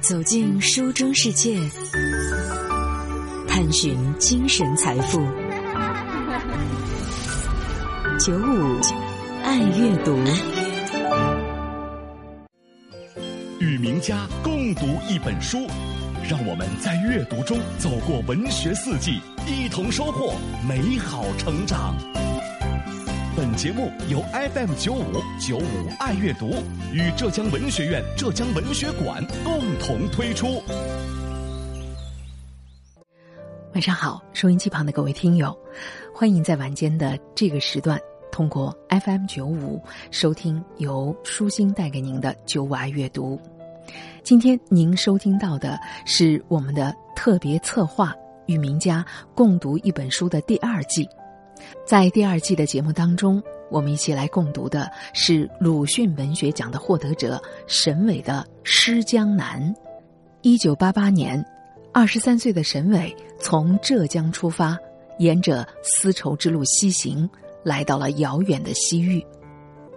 走进书中世界，探寻精神财富。九五爱阅读，与名家共读一本书，让我们在阅读中走过文学四季，一同收获美好成长。节目由 FM 九五九五爱阅读与浙江文学院浙江文学馆共同推出。晚上好，收音机旁的各位听友，欢迎在晚间的这个时段通过 FM 九五收听由舒心带给您的九五爱阅读。今天您收听到的是我们的特别策划与名家共读一本书的第二季。在第二季的节目当中，我们一起来共读的是鲁迅文学奖的获得者沈伟的《诗江南》。一九八八年，二十三岁的沈伟从浙江出发，沿着丝绸之路西行，来到了遥远的西域。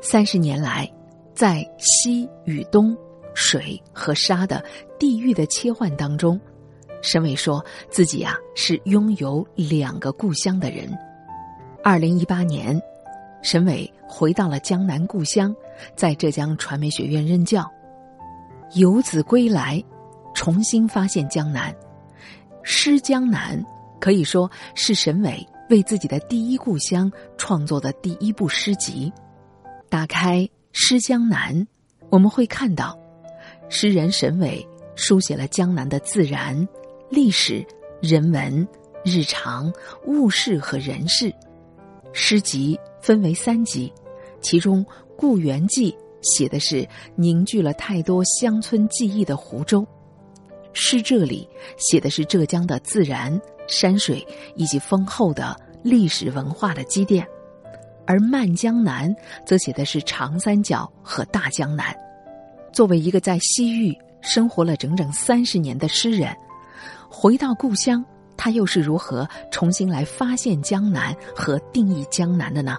三十年来，在西与东、水和沙的地域的切换当中，沈伟说自己啊是拥有两个故乡的人。二零一八年，沈伟回到了江南故乡，在浙江传媒学院任教。游子归来，重新发现江南，《诗江南》可以说是沈伟为自己的第一故乡创作的第一部诗集。打开《诗江南》，我们会看到，诗人沈伟书写了江南的自然、历史、人文、日常、物事和人事。诗集分为三集，其中《故园记》写的是凝聚了太多乡村记忆的湖州，《诗这里》写的是浙江的自然、山水以及丰厚的历史文化的积淀，而《漫江南》则写的是长三角和大江南。作为一个在西域生活了整整三十年的诗人，回到故乡。他又是如何重新来发现江南和定义江南的呢？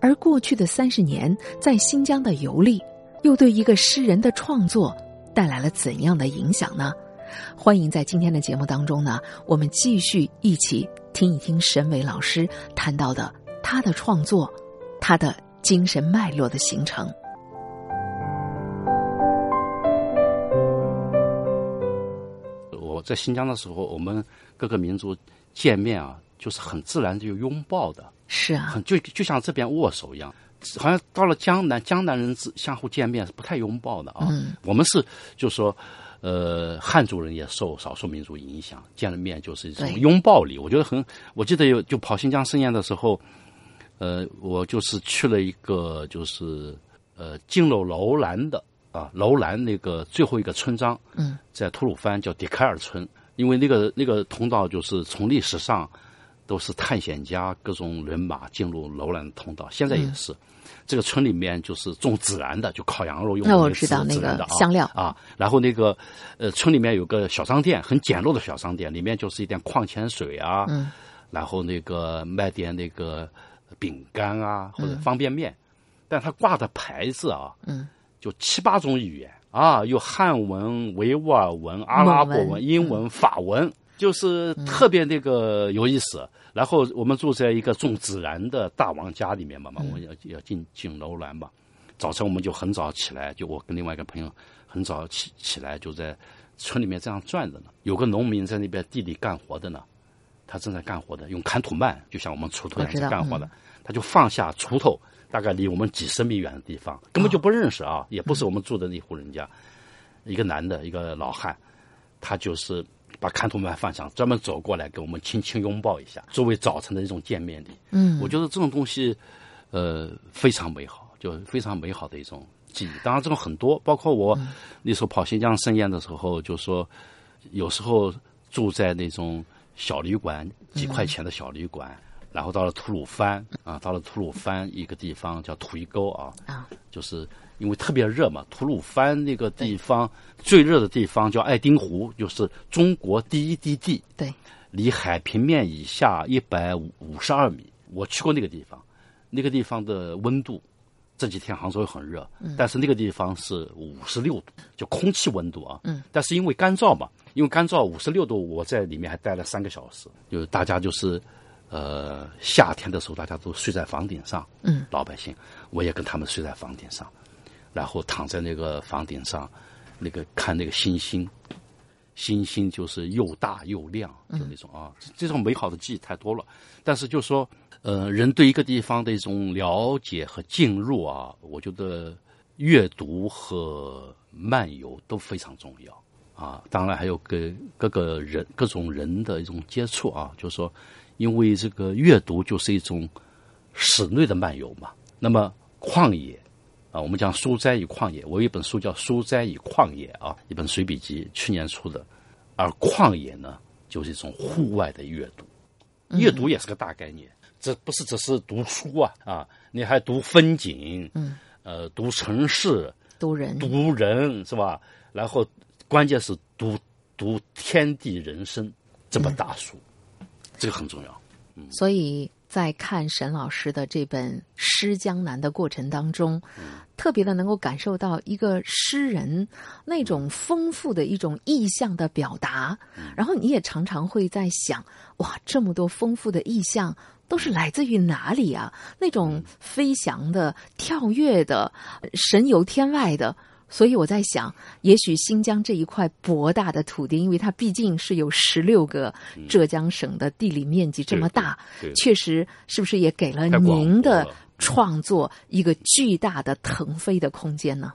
而过去的三十年在新疆的游历，又对一个诗人的创作带来了怎样的影响呢？欢迎在今天的节目当中呢，我们继续一起听一听沈伟老师谈到的他的创作，他的精神脉络的形成。我在新疆的时候，我们。各个民族见面啊，就是很自然就拥抱的，是啊，很就就像这边握手一样。好像到了江南，江南人之相互见面是不太拥抱的啊。嗯我们是就说，呃，汉族人也受少数民族影响，见了面就是一种拥抱礼。我觉得很，我记得有就跑新疆盛宴的时候，呃，我就是去了一个就是呃进了楼兰的啊楼兰那个最后一个村庄，嗯，在吐鲁番叫迪凯尔村。因为那个那个通道就是从历史上都是探险家各种人马进入楼兰通道，现在也是。这个村里面就是种孜然的，就烤羊肉用的孜然的香料。啊。然后那个呃村里面有个小商店，很简陋的小商店，里面就是一点矿泉水啊，然后那个卖点那个饼干啊或者方便面，但他挂的牌子啊，嗯。就七八种语言。啊，有汉文、维吾尔文、阿拉伯文、英文、法文，就是特别那个有意思。然后我们住在一个种孜然的大王家里面嘛嘛，我们要要进进楼兰嘛。早晨我们就很早起来，就我跟另外一个朋友很早起起来，就在村里面这样转着呢。有个农民在那边地里干活的呢，他正在干活的，用砍土慢，就像我们锄头一样在干活的，他就放下锄头。大概离我们几十米远的地方，根本就不认识啊，也不是我们住的那户人家。一个男的，一个老汉，他就是把看图板放下，专门走过来给我们轻轻拥抱一下，作为早晨的一种见面礼。嗯，我觉得这种东西，呃，非常美好，就非常美好的一种记忆。当然，这种很多，包括我那时候跑新疆盛宴的时候，就说有时候住在那种小旅馆，几块钱的小旅馆。然后到了吐鲁番啊，到了吐鲁番一个地方叫吐一沟啊，啊，就是因为特别热嘛。吐鲁番那个地方最热的地方叫爱丁湖，就是中国第一低地，对，离海平面以下一百五十二米。我去过那个地方，那个地方的温度这几天杭州也很热，但是那个地方是五十六度，就空气温度啊。嗯。但是因为干燥嘛，因为干燥五十六度，我在里面还待了三个小时。就是大家就是，呃，夏天的时候大家都睡在房顶上。嗯。老百姓，我也跟他们睡在房顶上，然后躺在那个房顶上，那个看那个星星，星星就是又大又亮，就那种啊，这种美好的记忆太多了。但是就说。呃，人对一个地方的一种了解和进入啊，我觉得阅读和漫游都非常重要啊。当然还有跟各个人、各种人的一种接触啊，就是说，因为这个阅读就是一种室内的漫游嘛。那么旷野啊，我们讲书斋与旷野，我有一本书叫《书斋与旷野》啊，一本随笔集，去年出的。而旷野呢，就是一种户外的阅读，阅读也是个大概念。这不是只是读书啊啊！你还读风景，嗯，呃，读城市，读人，读人是吧？然后关键是读读天地人生这本大书，这个很重要。嗯，所以在看沈老师的这本《诗江南》的过程当中，特别的能够感受到一个诗人那种丰富的一种意象的表达。然后你也常常会在想，哇，这么多丰富的意象。都是来自于哪里啊？那种飞翔的、跳跃的、神游天外的。所以我在想，也许新疆这一块博大的土地，因为它毕竟是有十六个浙江省的地理面积这么大，确实是不是也给了您的创作一个巨大的腾飞的空间呢？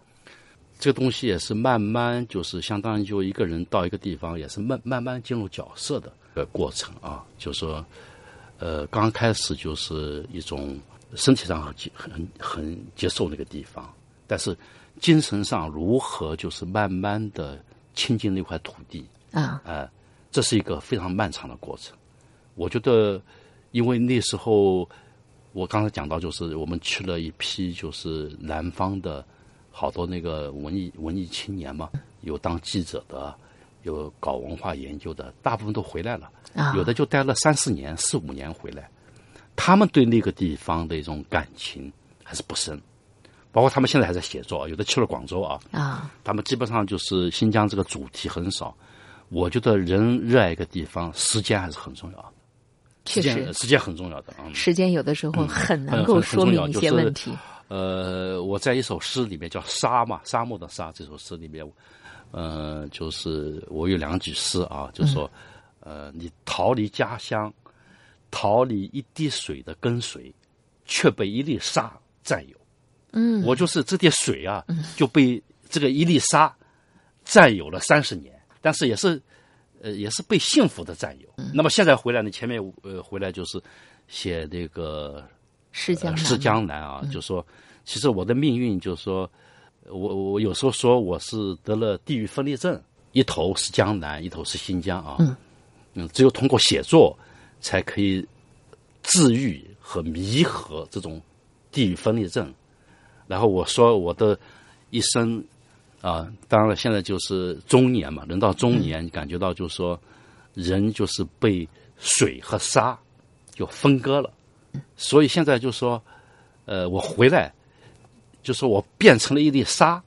这个东西也是慢慢，就是相当于就一个人到一个地方，也是慢慢慢进入角色的个过程啊，就是说。呃，刚开始就是一种身体上很很很接受那个地方，但是精神上如何就是慢慢的亲近那块土地啊？呃，这是一个非常漫长的过程。我觉得，因为那时候我刚才讲到，就是我们去了一批就是南方的好多那个文艺文艺青年嘛，有当记者的。有搞文化研究的，大部分都回来了，有的就待了三四年、四五年回来。他们对那个地方的一种感情还是不深，包括他们现在还在写作，有的去了广州啊。啊，他们基本上就是新疆这个主题很少。我觉得人热爱一个地方，时间还是很重要。确实，时间很重要的啊。时间有的时候很能够说明一些问题。呃，我在一首诗里面叫《沙》嘛，沙漠的沙，这首诗里面。呃，就是我有两句诗啊，就说，呃，你逃离家乡，逃离一滴水的跟随，却被一粒沙占有。嗯，我就是这点水啊，就被这个一粒沙占有了三十年，但是也是，呃，也是被幸福的占有。那么现在回来呢，前面呃回来就是写那个《是江诗江南》啊，就说，其实我的命运就是说。我我有时候说我是得了地域分裂症，一头是江南，一头是新疆啊。嗯，嗯，只有通过写作，才可以治愈和弥合这种地域分裂症。然后我说我的一生啊，当然了，现在就是中年嘛，人到中年，感觉到就是说，人就是被水和沙就分割了。所以现在就说，呃，我回来。就说我变成了一粒沙，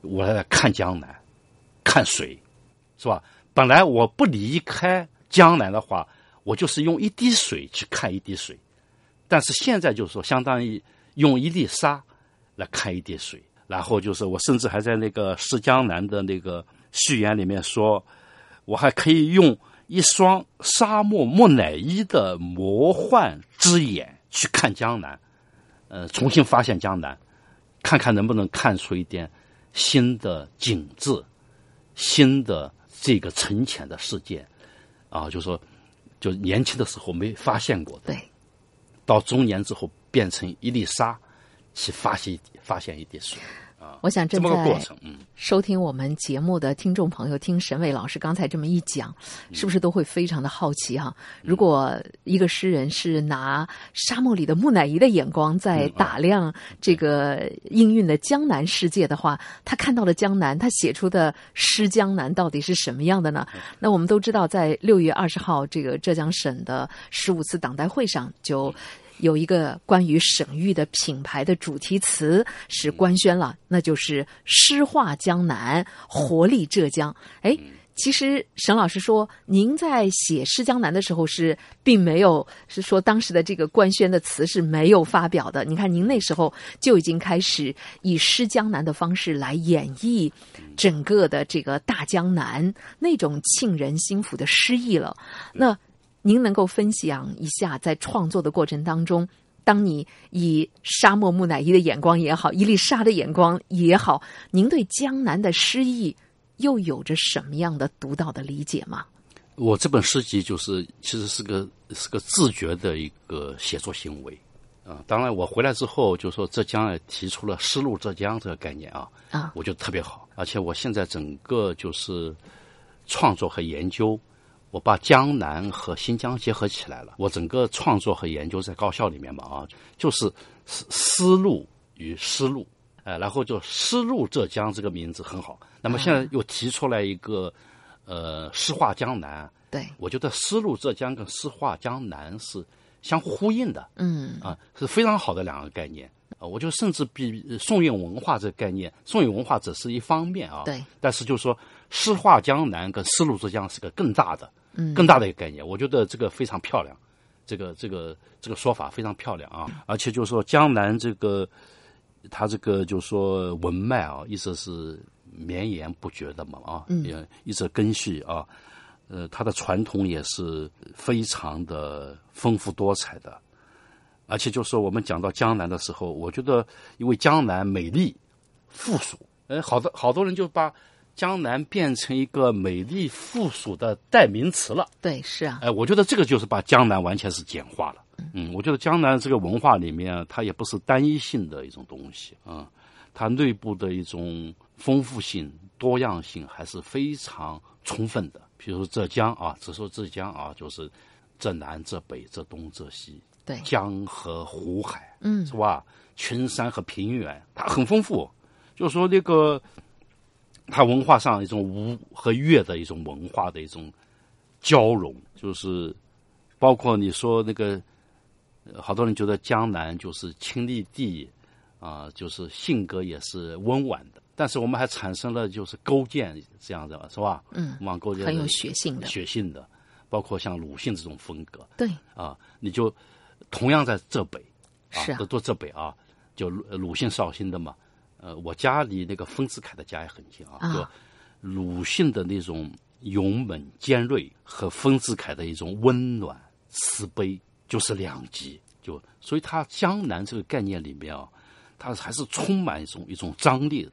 我来看江南，看水，是吧？本来我不离开江南的话，我就是用一滴水去看一滴水，但是现在就是说，相当于用一粒沙来看一滴水。然后就是我甚至还在那个《诗江南》的那个序言里面说，我还可以用一双沙漠木乃伊的魔幻之眼去看江南。呃，重新发现江南，看看能不能看出一点新的景致，新的这个沉潜的世界，啊，就说，就年轻的时候没发现过的，对，到中年之后变成一粒沙，去发现发现一点水。我想正在嗯，收听我们节目的听众朋友，听沈伟老师刚才这么一讲，是不是都会非常的好奇哈？如果一个诗人是拿沙漠里的木乃伊的眼光在打量这个氤氲的江南世界的话，他看到了江南，他写出的诗江南到底是什么样的呢？那我们都知道，在六月二十号这个浙江省的十五次党代会上就。有一个关于省域的品牌的主题词是官宣了，那就是“诗画江南，活力浙江”。哎。其实沈老师说，您在写《诗江南》的时候是并没有是说当时的这个官宣的词是没有发表的。你看，您那时候就已经开始以《诗江南》的方式来演绎整个的这个大江南那种沁人心腑的诗意了。那您能够分享一下，在创作的过程当中，当你以沙漠木乃伊的眼光也好，伊丽莎的眼光也好，您对江南的诗意。又有着什么样的独到的理解吗？我这本诗集就是其实是个是个自觉的一个写作行为啊。当然，我回来之后就说浙江也提出了“丝路浙江”这个概念啊啊，我觉得特别好。而且我现在整个就是创作和研究，我把江南和新疆结合起来了。我整个创作和研究在高校里面嘛啊，就是思思路与思路。呃，然后就“丝路浙江”这个名字很好。那么现在又提出来一个，呃，“诗画江南”。对，我觉得“丝路浙江”跟“诗画江南”是相互呼应的。嗯，啊，是非常好的两个概念。啊，我觉得甚至比宋韵文化这个概念，宋韵文化只是一方面啊。对。但是就是说，“诗画江南”跟“丝路浙江”是个更大的、嗯，更大的一个概念。我觉得这个非常漂亮，这个、这个、这个说法非常漂亮啊！而且就是说，江南这个。它这个就是说文脉啊，一直是绵延不绝的嘛啊，也一直根系啊，呃，它的传统也是非常的丰富多彩的，而且就是说我们讲到江南的时候，我觉得因为江南美丽富庶，呃，好多好多人就把江南变成一个美丽富庶的代名词了。对，是啊，哎，我觉得这个就是把江南完全是简化了。嗯，我觉得江南这个文化里面，它也不是单一性的一种东西啊，它内部的一种丰富性、多样性还是非常充分的。比如说浙江啊，只说浙江啊，就是浙南、浙北、浙东、浙西，对，江河湖海，嗯，是吧？群山和平原，它很丰富。就是说那个，它文化上一种吴和越的一种文化的一种交融，就是包括你说那个。好多人觉得江南就是清丽地，啊，就是性格也是温婉的。但是我们还产生了就是勾践这样的，是吧？嗯，往勾践很有血性的，血性的，包括像鲁迅这种风格。对啊，你就同样在浙北，是都都浙北啊，就鲁迅绍兴的嘛。呃，我家离那个丰子恺的家也很近啊。就鲁迅的那种勇猛尖锐和丰子恺的一种温暖慈悲。就是两极，就所以他江南这个概念里面啊，它还是充满一种一种张力的，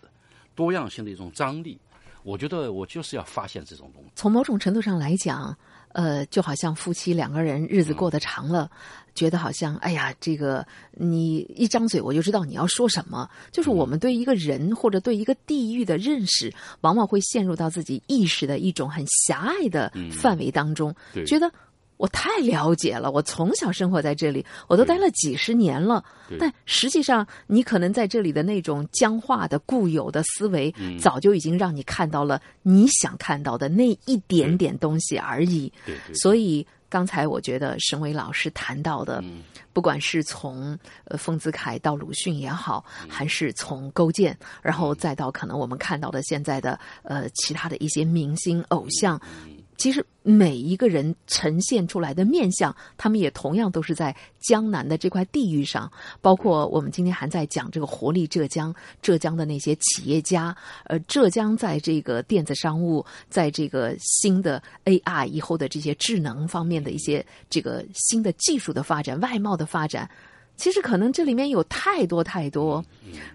多样性的一种张力。我觉得我就是要发现这种东西。从某种程度上来讲，呃，就好像夫妻两个人日子过得长了，觉得好像哎呀，这个你一张嘴我就知道你要说什么。就是我们对一个人或者对一个地域的认识，往往会陷入到自己意识的一种很狭隘的范围当中，觉得。我太了解了，我从小生活在这里，我都待了几十年了。但实际上，你可能在这里的那种僵化的固有的思维，早就已经让你看到了你想看到的那一点点东西而已。所以刚才我觉得沈伟老师谈到的，不管是从呃丰子恺到鲁迅也好，还是从勾践，然后再到可能我们看到的现在的呃其他的一些明星偶像。其实每一个人呈现出来的面相，他们也同样都是在江南的这块地域上。包括我们今天还在讲这个活力浙江，浙江的那些企业家，呃，浙江在这个电子商务，在这个新的 AI 以后的这些智能方面的一些这个新的技术的发展、外贸的发展，其实可能这里面有太多太多，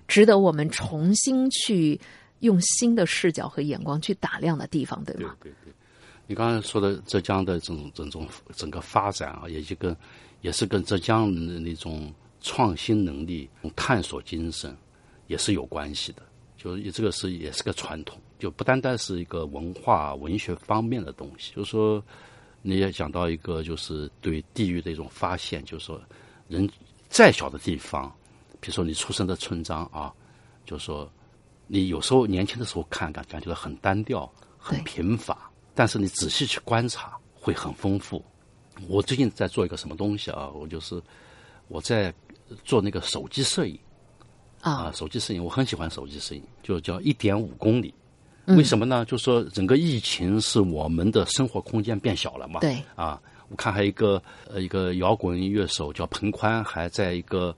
值得我们重新去用新的视角和眼光去打量的地方，对吗？对对对。你刚才说的浙江的这种这种整个发展啊，也就跟也是跟浙江人的那种创新能力、探索精神也是有关系的。就是这个是也是个传统，就不单单是一个文化文学方面的东西。就是说，你也讲到一个就是对地域的一种发现，就是说，人再小的地方，比如说你出生的村庄啊，就是说，你有时候年轻的时候看感感觉到很单调、很贫乏。但是你仔细去观察，会很丰富。我最近在做一个什么东西啊？我就是我在做那个手机摄影啊啊，手机摄影，我很喜欢手机摄影，就叫一点五公里。为什么呢？就说整个疫情是我们的生活空间变小了嘛。对啊，我看还有一个呃一个摇滚乐手叫彭宽，还在一个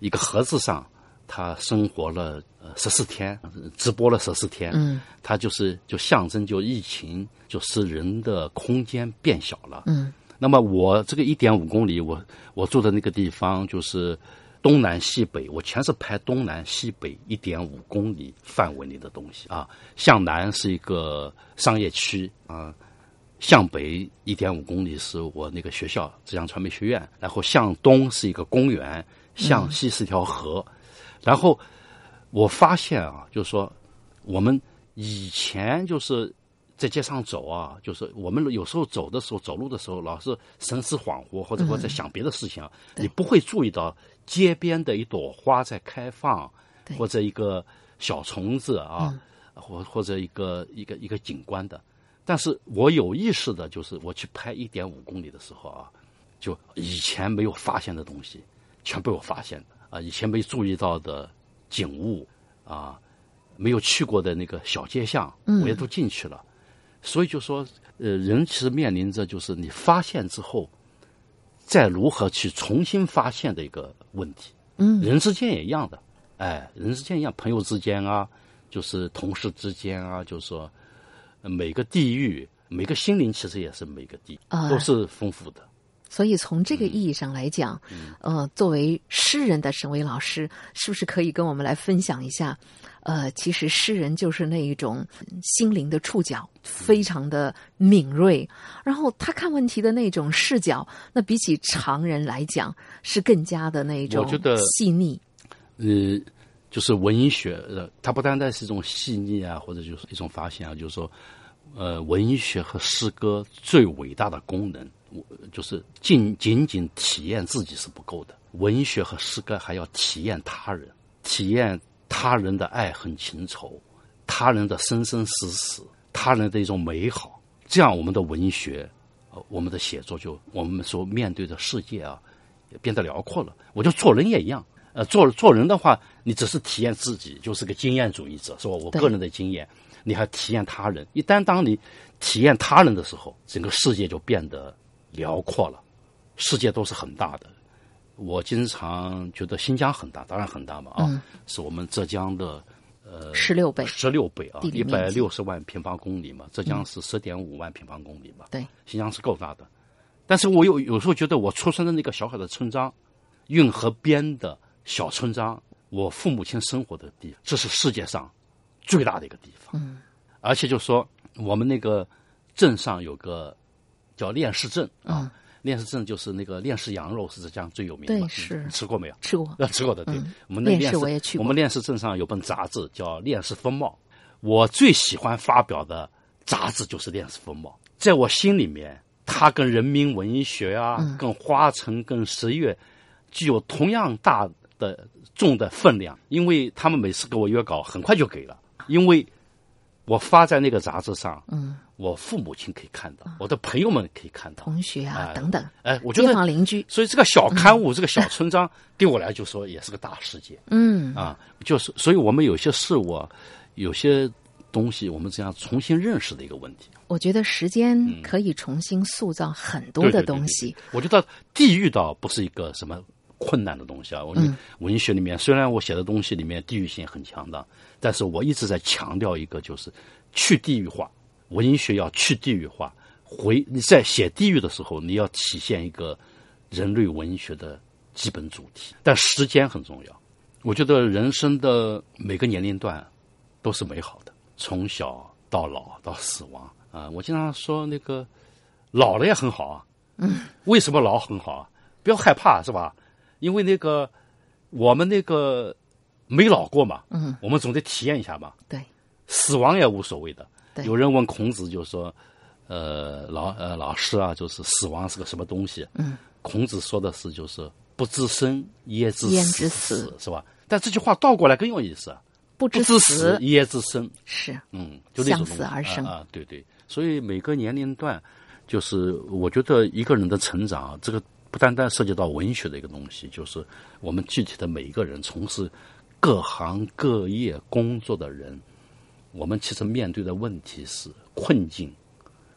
一个盒子上，他生活了呃十四天，直播了十四天。嗯，他就是就象征就疫情，就使人的空间变小了。嗯，那么我这个一点五公里，我我住的那个地方就是东南西北，我全是拍东南西北一点五公里范围内的东西啊。向南是一个商业区啊，向北一点五公里是我那个学校浙江传媒学院，然后向东是一个公园，向西是一条河，然后我发现啊，就是说我们以前就是在街上走啊，就是我们有时候走的时候，走路的时候，老是神思恍惚，或者说在想别的事情啊，你不会注意到街边的一朵花在开放，或者一个小虫子啊，或或者一个一个一个景观的。但是我有意识的，就是我去拍一点五公里的时候啊，就以前没有发现的东西，全被我发现的啊，以前没注意到的景物啊，没有去过的那个小街巷，我也都进去了。所以就说，呃，人其实面临着就是你发现之后，再如何去重新发现的一个问题。嗯，人之间也一样的，哎，人之间一样，朋友之间啊，就是同事之间啊，就是说，呃每个地域、每个心灵其实也是每个地啊都是丰富的。所以从这个嗯意义上来讲，呃，作为诗人的沈巍老师，是不是可以跟我们来分享一下？呃，其实诗人就是那一种心灵的触角非常的敏锐，然后他看问题的那种视角，那比起常人来讲是更加的那种我觉得细腻。呃，就是文学，呃，它不单单是一种细腻啊，或者就是一种发现啊，就是说，呃，文学和诗歌最伟大的功能，我就是仅仅仅体验自己是不够的，文学和诗歌还要体验他人，体验他人的爱恨情仇，他人的生生死死，他人的一种美好，这样我们的文学，呃，我们的写作就我们所面对的世界啊，也变得辽阔了。我觉得做人也一样，呃，做做人的话，你只是体验自己，就是个经验主义者，是吧？我个人的经验，你还体验他人。一旦当你体验他人的时候，整个世界就变得辽阔了，世界都是很大的。我经常觉得新疆很大，当然很大嘛啊，嗯是我们浙江的呃十六倍，十六倍啊，一百六十万平方公里嘛，浙江是十点五万平方公里嘛，对，新疆是够大的。但是我有有时候觉得，我出生的那个小小的村庄，运河边的小村庄，我父母亲生活的地方，这是世界上最大的一个地方。嗯，而且就说我们那个镇上有个叫练市镇啊，练市镇就是那个练市羊肉是浙江最有名的嘛，对是吃过没有？吃过。那吃过的，对。嗯我们那练练市市我也去过我们练市镇上有本杂志叫《练市风貌》，我最喜欢发表的杂志就是《练市风貌》。在我心里面，它跟人民文学啊，嗯跟花城、跟十月，具有同样大的重的分量。因为他们每次给我约稿，很快就给了，因为我发在那个杂志上，嗯，我父母亲可以看到，我的朋友们可以看到，同学啊哎等等，哎，我觉街得坊邻居，所以这个小刊物，这个小村庄，对我来就说也是个大世界嗯，啊。就是，所以我们有些事物啊，有些东西，我们这样重新认识的一个问题。我觉得时间可以重新塑造很多的东西。对我觉得地域倒不是一个什么困难的东西啊。我嗯文学里面虽然我写的东西里面地域性很强的，但是我一直在强调一个，就是去地域化。文学要去地域化，回你在写地域的时候，你要体现一个人类文学的基本主题，但时间很重要。我觉得人生的每个年龄段都是美好的，从小到老到死亡啊。我经常说那个老了也很好啊。嗯，为什么老很好啊？不要害怕，是吧？因为那个我们那个没老过嘛，嗯，我们总得体验一下嘛。对，死亡也无所谓的。对。有人问孔子，就说：“呃，老呃老师啊，就是死亡是个什么东西？”嗯，孔子说的是就是不知生焉知焉死知死。是吧？但这句话倒过来更有意思啊，不知死。死焉知生？是。嗯，就那种向死而生。啊啊，对对。所以每个年龄段，就是我觉得一个人的成长，这个不单单涉及到文学的一个东西，就是我们具体的每一个人从事各行各业工作的人，我们其实面对的问题是困境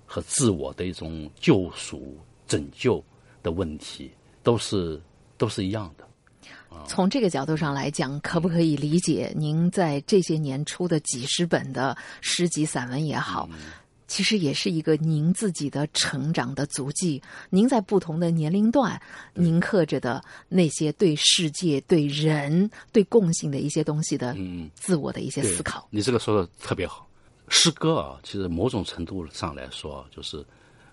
和自我的一种救赎、拯救的问题，都是都是一样的。从这个角度上来讲，可不可以理解您在这些年出的几十本的诗集、散文也好？其实也是一个您自己的成长的足迹。您在不同的年龄段，您刻着的那些对世界、对人、对共性的一些东西的，嗯，自我的一些思考。你这个说的特别好。诗歌啊，其实某种程度上来说，就是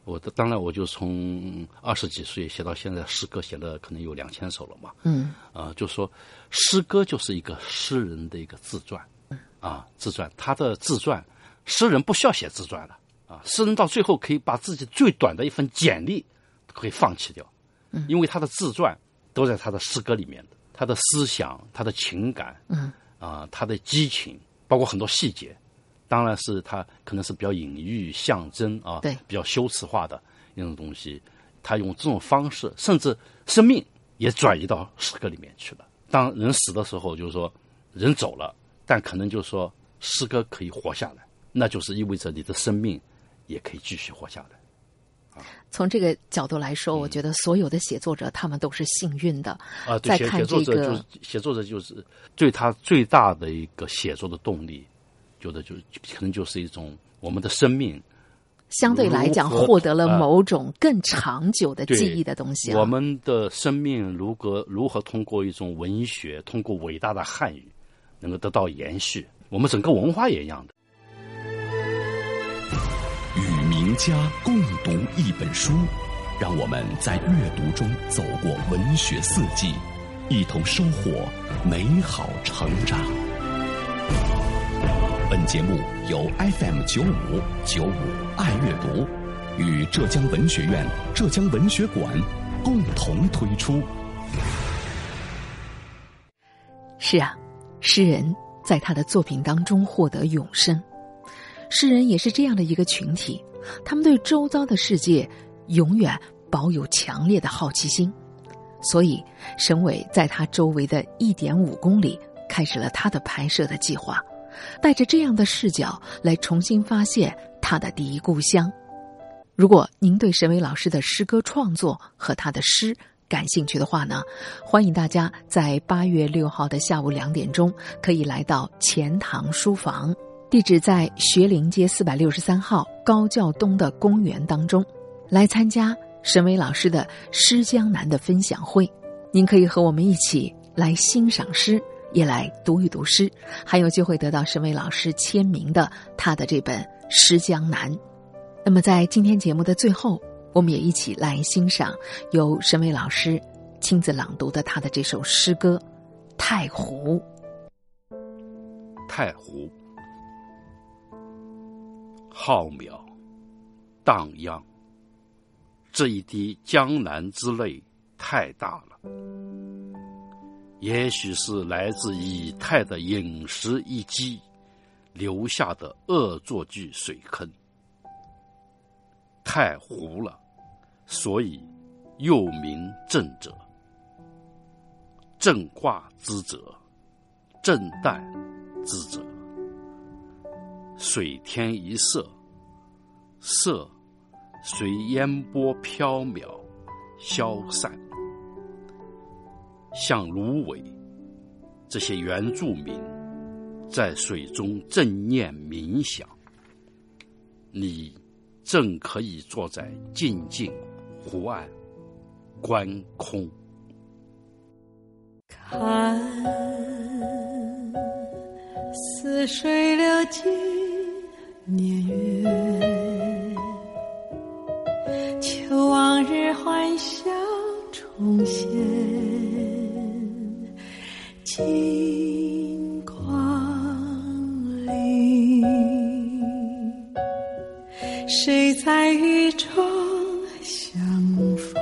我的。当然，我就从二十几岁写到现在，诗歌写了可能有两千首了嘛。嗯，啊，就说诗歌就是一个诗人的一个自传，啊，自传。他的自传，诗人不需要写自传了。啊，诗人到最后可以把自己最短的一份简历可以放弃掉，嗯，因为他的自传都在他的诗歌里面的，他的思想、他的情感，嗯，啊，他的激情，包括很多细节，当然是他可能是比较隐喻、象征啊，对，比较修辞化的那种东西，他用这种方式，甚至生命也转移到诗歌里面去了。当人死的时候，就是说人走了，但可能就是说诗歌可以活下来，那就是意味着你的生命。也可以继续活下来。从这个角度来说，我觉得所有的写作者他们都是幸运的。啊，写写作者就是写作者就是对他最大的一个写作的动力，觉得就可能就是一种我们的生命相对来讲获得了某种更长久的记忆的东西。我们的生命如何如何通过一种文学，通过伟大的汉语，能够得到延续？我们整个文化也一样的。家共读一本书，让我们在阅读中走过文学四季，一同收获美好成长。本节目由 FM 九五九五爱阅读与浙江文学院浙江文学馆共同推出。是啊，诗人在他的作品当中获得永生，诗人也是这样的一个群体。他们对周遭的世界永远保有强烈的好奇心，所以沈伟在他周围的一点五公里开始了他的拍摄的计划，带着这样的视角来重新发现他的第一故乡。如果您对沈伟老师的诗歌创作和他的诗感兴趣的话呢，欢迎大家在八月六号的下午两点钟可以来到钱塘书房。地址在学林街四百六十三号高教东的公园当中，来参加沈伟老师的《诗江南》的分享会。您可以和我们一起来欣赏诗，也来读一读诗，还有机会得到沈伟老师签名的他的这本《诗江南》。那么，在今天节目的最后，我们也一起来欣赏由沈伟老师亲自朗读的他的这首诗歌《太湖》。太湖。浩渺，荡漾。这一滴江南之泪太大了，也许是来自以太的饮食一击留下的恶作剧水坑，太糊了，所以又名正者。正卦之者，正旦之者。水天一色，色随烟波飘渺消散，像芦苇。这些原住民在水中正念冥想，你正可以坐在静静湖岸观空，看似水流尽。年月，求往日欢笑重现。金光里，谁在雨中相逢？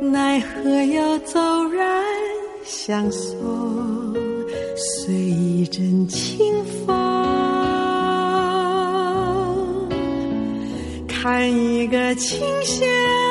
奈何又骤然相送？随一阵清弹一个琴弦。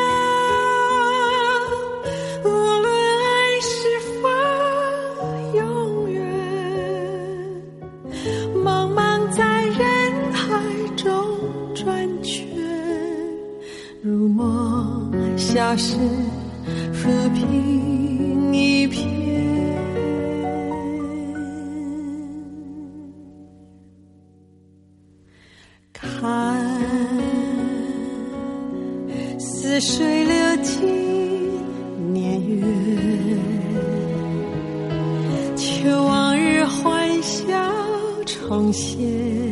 重现，